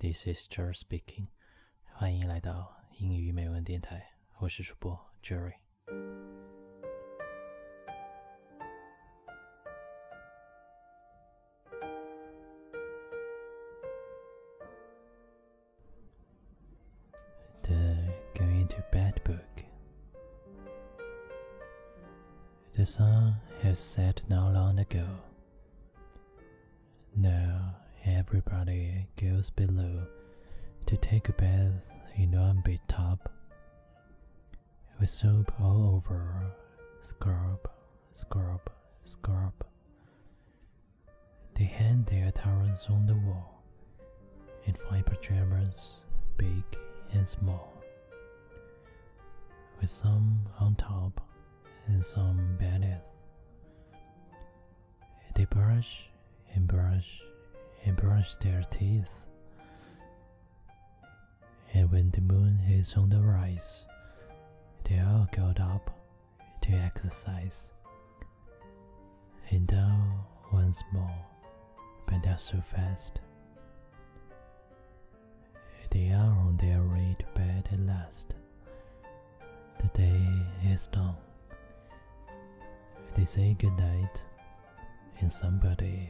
This is Jerry speaking，欢迎来到英语美文电台，我是主播 Jerry。The Going to Bed book. The sun has set not long ago. Now Everybody goes below to take a bath in one big tub. with soap all over, scrub, scrub, scrub. They hang their towels on the wall and find pajamas big and small, with some on top and some beneath. They brush and brush and brush their teeth. And when the moon is on the rise, they all got up to exercise. And down once more, but not so fast. They are on their way to bed at last. The day is done. They say good night, and somebody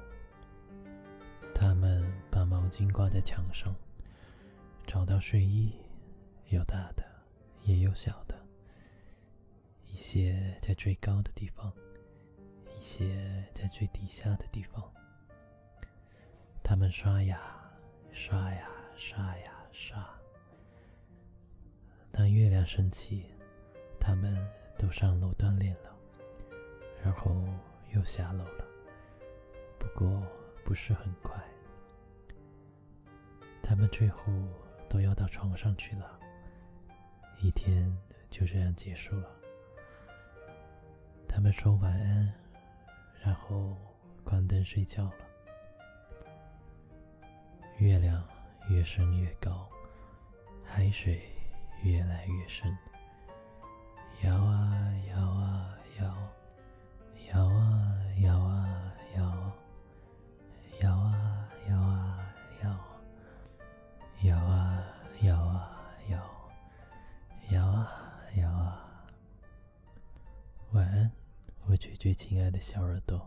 他们把毛巾挂在墙上，找到睡衣，有大的，也有小的。一些在最高的地方，一些在最底下的地方。他们刷牙，刷牙，刷牙，刷。当月亮升起，他们都上楼锻炼了，然后又下楼了，不过不是很快。他们最后都要到床上去了，一天就这样结束了。他们说晚安，然后关灯睡觉了。月亮越升越高，海水越来越深。绝绝亲爱的小耳朵，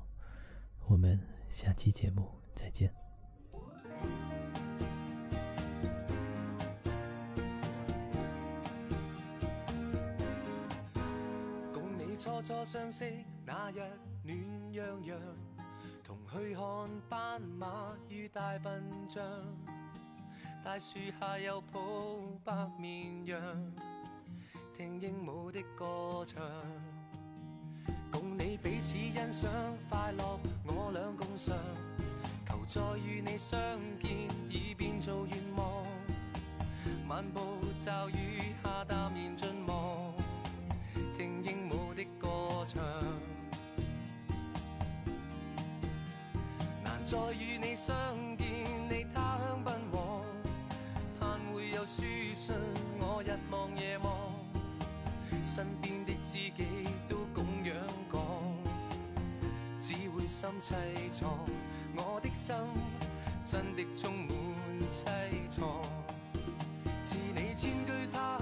我们下期节目再见。共你初初相识那日暖洋洋，同去看斑马与大笨象，大树下有抱白绵羊，听鹦鹉的歌唱。彼此欣赏快乐，我俩共尝。求再与你相见，已变做愿望。漫步骤雨下，淡然尽望，听鹦鹉的歌唱。难再与你相见，你他乡奔往。盼会有书信，我日望夜望，身边的知己。心凄怆，我的心真的充满凄怆。自你千句他。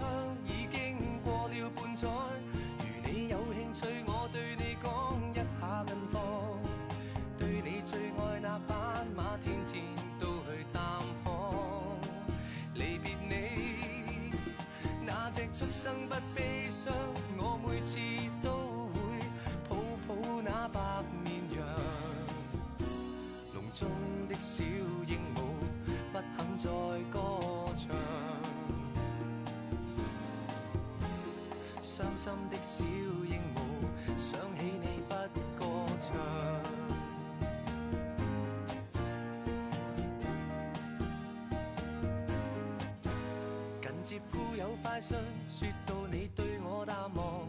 伤心的小鹦鹉，想起你不歌唱。近接故有快讯，说到你对我淡忘，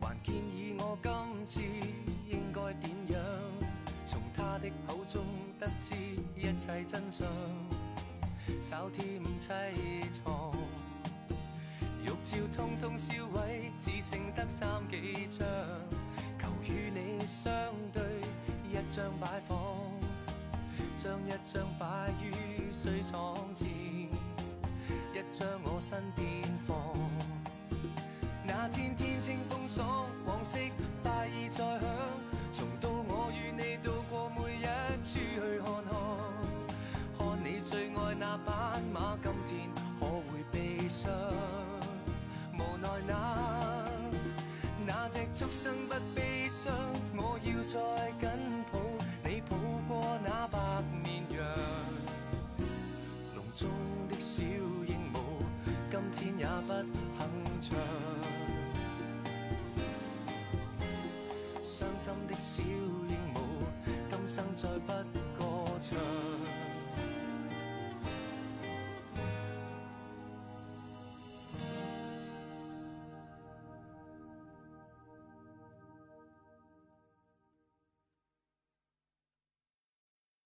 还建议我今次应该点样。从他的口中得知一切真相，稍添凄怆。玉照通通销毁，只剩得三几张。求与你相对，一张摆放，将一张摆于水床前，一张我身边放。那天天清风爽，往昔大意再响，从。也不肯唱，伤心的小鹦鹉，今生再不歌唱。